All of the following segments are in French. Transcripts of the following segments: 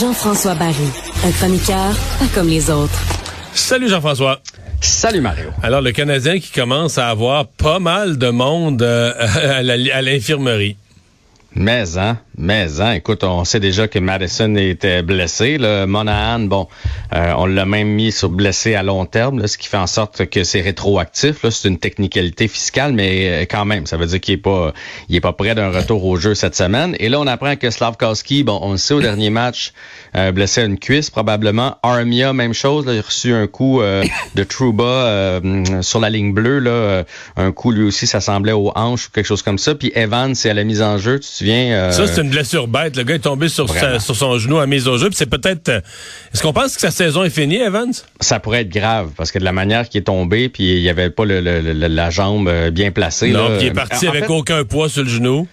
Jean-François Barry, un chroniqueur pas comme les autres. Salut Jean-François. Salut Mario. Alors le Canadien qui commence à avoir pas mal de monde euh, à l'infirmerie. Mais, hein, mais, hein, écoute, on sait déjà que Madison était blessé. Le Monahan, bon, euh, on l'a même mis sur blessé à long terme, ce qui fait en sorte que c'est rétroactif. C'est une technicalité fiscale, mais euh, quand même, ça veut dire qu'il est pas, il est pas prêt d'un retour au jeu cette semaine. Et là, on apprend que Slavkowski, bon, on le sait au dernier match, euh, blessé à une cuisse probablement. Armia, même chose, il a reçu un coup de Trouba sur la ligne bleue, là, un coup lui aussi, ça semblait aux hanches ou quelque chose comme ça. Puis Evans, c'est à la mise en jeu, tu te souviens Ça, une blessure bête. Le gars est tombé sur, sur son genou à mise au jeu. c'est peut-être. Est-ce qu'on pense que sa saison est finie, Evans? Ça pourrait être grave parce que de la manière qu'il est tombé, puis il n'y avait pas le, la jambe bien placée. Non, il est parti avec aucun poids sur le genou.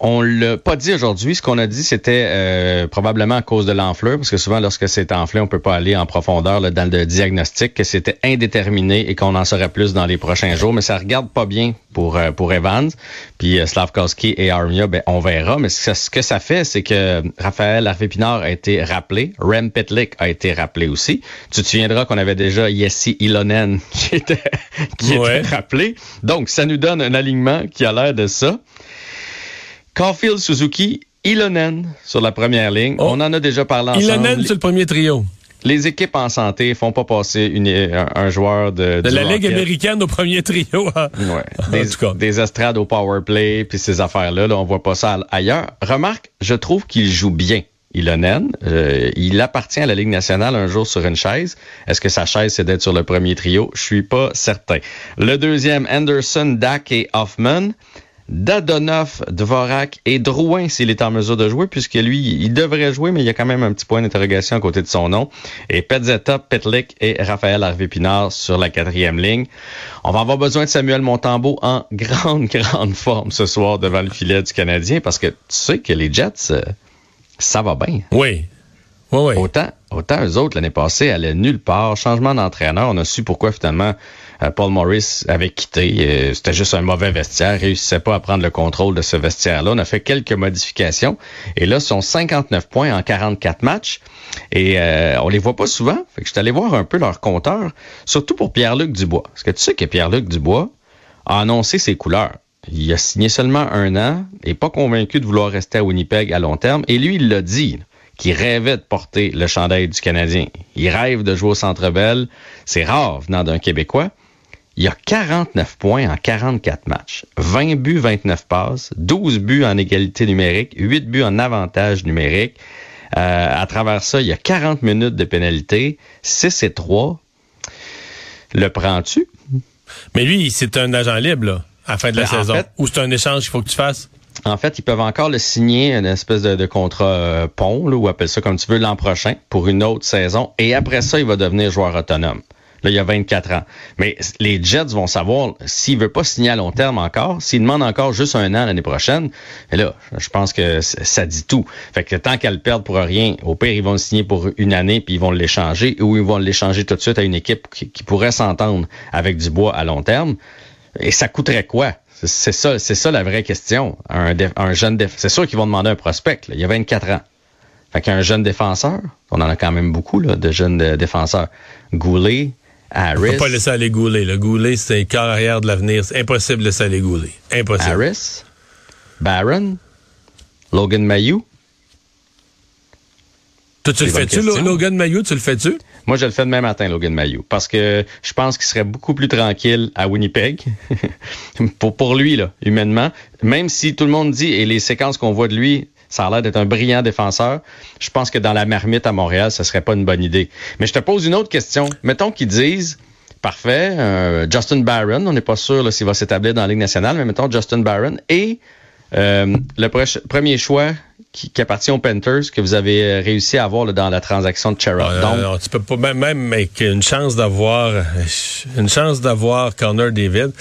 On l'a pas dit aujourd'hui. Ce qu'on a dit, c'était euh, probablement à cause de l'enflure, parce que souvent, lorsque c'est enflé, on peut pas aller en profondeur là, dans le diagnostic, que c'était indéterminé et qu'on en saurait plus dans les prochains jours. Mais ça regarde pas bien pour euh, pour Evans. Puis euh, Slavkowski et Armia, ben, on verra. Mais ce, que ça fait, c'est que Raphaël Harvey-Pinard a été rappelé. Rem Petlik a été rappelé aussi. Tu te souviendras qu'on avait déjà Yessi Ilonen qui était, qui était rappelé. Donc, ça nous donne un alignement qui a l'air de ça. Caulfield, Suzuki, Ilonen sur la première ligne. Oh. On en a déjà parlé ensemble. Ilonen sur le premier trio. Les équipes en santé font pas passer une, un, joueur de, de la Ligue américaine au premier trio. Hein? Ouais. Des, des estrades au power play puis ces affaires-là, là, on voit pas ça ailleurs. Remarque, je trouve qu'il joue bien. Ilonen, euh, il appartient à la Ligue nationale un jour sur une chaise. Est-ce que sa chaise, c'est d'être sur le premier trio? Je suis pas certain. Le deuxième, Anderson, Dak et Hoffman. Dadonov, Dvorak et Drouin s'il est en mesure de jouer, puisque lui, il devrait jouer, mais il y a quand même un petit point d'interrogation à côté de son nom. Et Petzetta, Petlik et Raphaël Harvey-Pinard sur la quatrième ligne. On va avoir besoin de Samuel Montambeau en grande, grande forme ce soir devant le filet du Canadien, parce que tu sais que les Jets, euh, ça va bien. Oui. Autant, autant eux autres, l'année passée, allaient nulle part. Changement d'entraîneur, on a su pourquoi finalement euh, Paul Morris avait quitté. Euh, c'était juste un mauvais vestiaire. réussissait pas à prendre le contrôle de ce vestiaire-là. On a fait quelques modifications. Et là, sont 59 points en 44 matchs. Et euh, on les voit pas souvent. Fait que je suis allé voir un peu leur compteur, surtout pour Pierre-Luc Dubois. Parce que tu sais que Pierre-Luc Dubois a annoncé ses couleurs. Il a signé seulement un an et pas convaincu de vouloir rester à Winnipeg à long terme. Et lui, il l'a dit qu'il rêvait de porter le chandail du Canadien. Il rêve de jouer au Centre Bell. C'est rare venant d'un Québécois. Il y a 49 points en 44 matchs, 20 buts, 29 passes, 12 buts en égalité numérique, 8 buts en avantage numérique. Euh, à travers ça, il y a 40 minutes de pénalité, 6 et 3. Le prends-tu? Mais lui, c'est un agent libre, là, à la fin de la ben, saison. Ou c'est un échange qu'il faut que tu fasses? En fait, ils peuvent encore le signer, une espèce de, contrat euh, pont, ou appelle ça comme tu veux, l'an prochain, pour une autre saison. Et après ça, il va devenir joueur autonome. Là, il y a 24 ans. Mais les Jets vont savoir s'il veut pas signer à long terme encore, s'il demande encore juste un an l'année prochaine. Et là, je pense que ça dit tout. Fait que tant qu'elle perd pour rien, au pire, ils vont le signer pour une année puis ils vont l'échanger ou ils vont l'échanger tout de suite à une équipe qui, pourrait s'entendre avec du bois à long terme. Et ça coûterait quoi? C'est ça, c'est ça la vraie question. Un, un jeune c'est sûr qu'ils vont demander un prospect. Il y a 24 ans. Fait qu'un jeune défenseur, on en a quand même beaucoup là, de jeunes défenseurs. Goulet, Harris. On peut pas laisser aller Goulet. Le Goulet, c'est carrière de l'avenir. C'est impossible de laisser aller Goulet. Impossible. Harris, Barron, Logan Mayou. Toi, tu le fais-tu, Logan Mayou? Tu le fais-tu? Moi, je le fais demain matin, Logan Mayou, parce que je pense qu'il serait beaucoup plus tranquille à Winnipeg, pour, pour lui, là, humainement. Même si tout le monde dit, et les séquences qu'on voit de lui, ça a l'air d'être un brillant défenseur. Je pense que dans la marmite à Montréal, ce serait pas une bonne idée. Mais je te pose une autre question. Mettons qu'ils disent, parfait, euh, Justin Barron, on n'est pas sûr s'il va s'établir dans la Ligue nationale, mais mettons Justin Barron et euh, le premier choix qui, appartient aux Panthers que vous avez euh, réussi à avoir dans la transaction de Chera. Donc, tu peux pas même, même avec une chance d'avoir une chance d'avoir Connor David.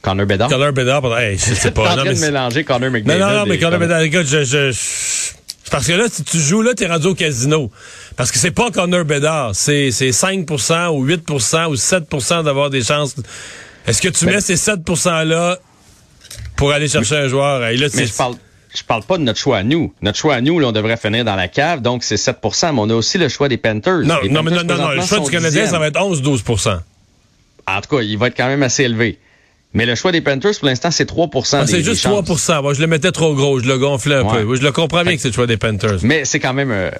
Connor Bedard. Connor Bedard, hey, c'est pas. en train de mélanger Connor McDavid. Non, non, non, mais Connor Bedard, écoute, je, je, Parce que là, si tu joues là, t'es rendu au casino. Parce que c'est pas Connor Bedard. C'est 5% ou 8% ou 7% d'avoir des chances. Est-ce que tu mets ces 7 %-là pour aller chercher un joueur? mais je parle, je parle pas de notre choix à nous. Notre choix à nous, là, on devrait finir dans la cave, donc c'est 7% mais on a aussi le choix des Panthers. Non, non, mais non, non, non, le choix du Canadien, ça va être 11-12% En tout cas, il va être quand même assez élevé. Mais le choix des Panthers, pour l'instant, c'est 3 ah, C'est juste 3 Moi, je le mettais trop gros. Je le gonflais un peu. Je le comprends bien que c'est le choix des Panthers. Mais c'est quand même... Euh,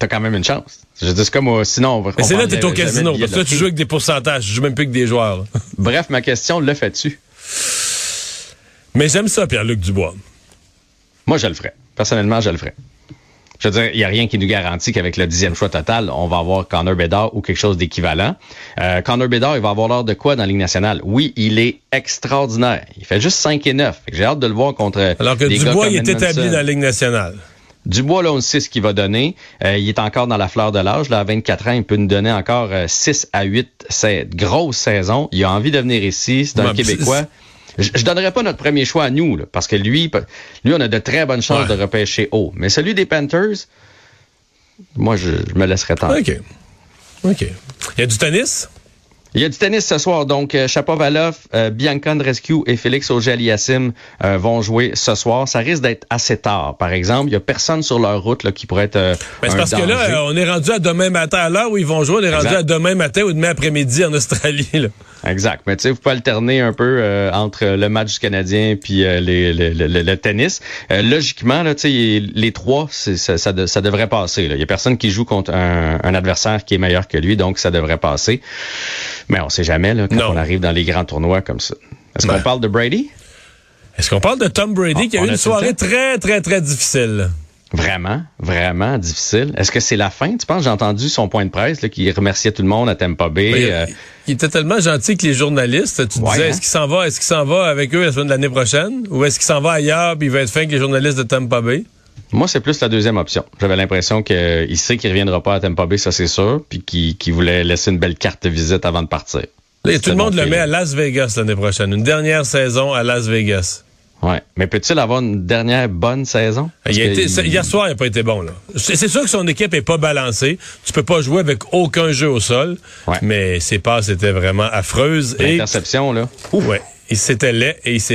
T'as quand même une chance. Je dis, comme euh, sinon on va. Mais c'est là t'es au casino. Parce que là, tu joues avec des pourcentages. Tu joues même plus que des joueurs. Bref, ma question, le fais-tu? Mais j'aime ça, Pierre-Luc Dubois. Moi, je le ferais. Personnellement, je le ferais. Je veux dire, il n'y a rien qui nous garantit qu'avec le dixième choix total, on va avoir Connor Bedard ou quelque chose d'équivalent. Euh, Connor Bedard, il va avoir l'heure de quoi dans la Ligue nationale? Oui, il est extraordinaire. Il fait juste 5 et 9. J'ai hâte de le voir contre Alors que Dubois, il est établi dans la Ligue nationale. Dubois, là, on sait ce qu'il va donner. Euh, il est encore dans la fleur de l'âge. Là, à 24 ans, il peut nous donner encore 6 euh, à 8 c'est grosse saison. Il a envie de venir ici. C'est un Québécois. Je, ne donnerais pas notre premier choix à nous, parce que lui, lui, on a de très bonnes chances de repêcher haut. Mais celui des Panthers, moi, je, me laisserais tenter. OK. OK. Il y a du tennis? Il y a du tennis ce soir, donc euh, Chapovalov, euh, Bianca Rescue et Félix Auger-Aliassime euh, vont jouer ce soir. Ça risque d'être assez tard, par exemple. Il y a personne sur leur route là, qui pourrait être euh, c'est parce que là, on est rendu à demain matin. À l'heure où ils vont jouer, on est rendu à demain matin ou demain après-midi en Australie. Là. Exact. Mais tu sais, vous pouvez alterner un peu entre le match du Canadien puis les, le tennis. logiquement, là, les trois, ça, ça, ça, devrait passer. Là. Il y a personne qui joue contre un, un adversaire qui est meilleur que lui, donc ça devrait passer. Mais on sait jamais là, quand on arrive dans les grands tournois comme ça. Est-ce qu'on ben. parle de Brady? Est-ce qu'on parle de Tom Brady qui a eu une soirée très, très, très difficile? Vraiment, vraiment difficile. Est-ce que c'est la fin? Tu penses, j'ai entendu son point de presse, là, qui remerciait tout le monde à Tampa Bay. Euh. il, était tellement gentil que les journalistes. Tu disais, est-ce hein? qu'il s'en va, est-ce qu'il s'en va avec eux la semaine de l'année prochaine? Ou est-ce qu'il s'en va ailleurs puis il va être fin avec les journalistes de Tampa Bay? Moi, c'est plus la deuxième option. J'avais l'impression qu'il sait qu'il reviendra pas à Tampa Bay, ça c'est sûr, puis qu'il voulait laisser une belle carte de visite avant de partir. tout le monde le met à Las Vegas l'année prochaine. Une dernière saison à Las Vegas. Ouais. Mais peut-il avoir une dernière bonne saison? Hier soir, il n'a pas été bon. là. C'est sûr que son équipe est pas balancée. Tu peux pas jouer avec aucun jeu au sol. Mais ses passes étaient vraiment affreuses. L'interception, là. Ouais. Il s'était laid et il s'est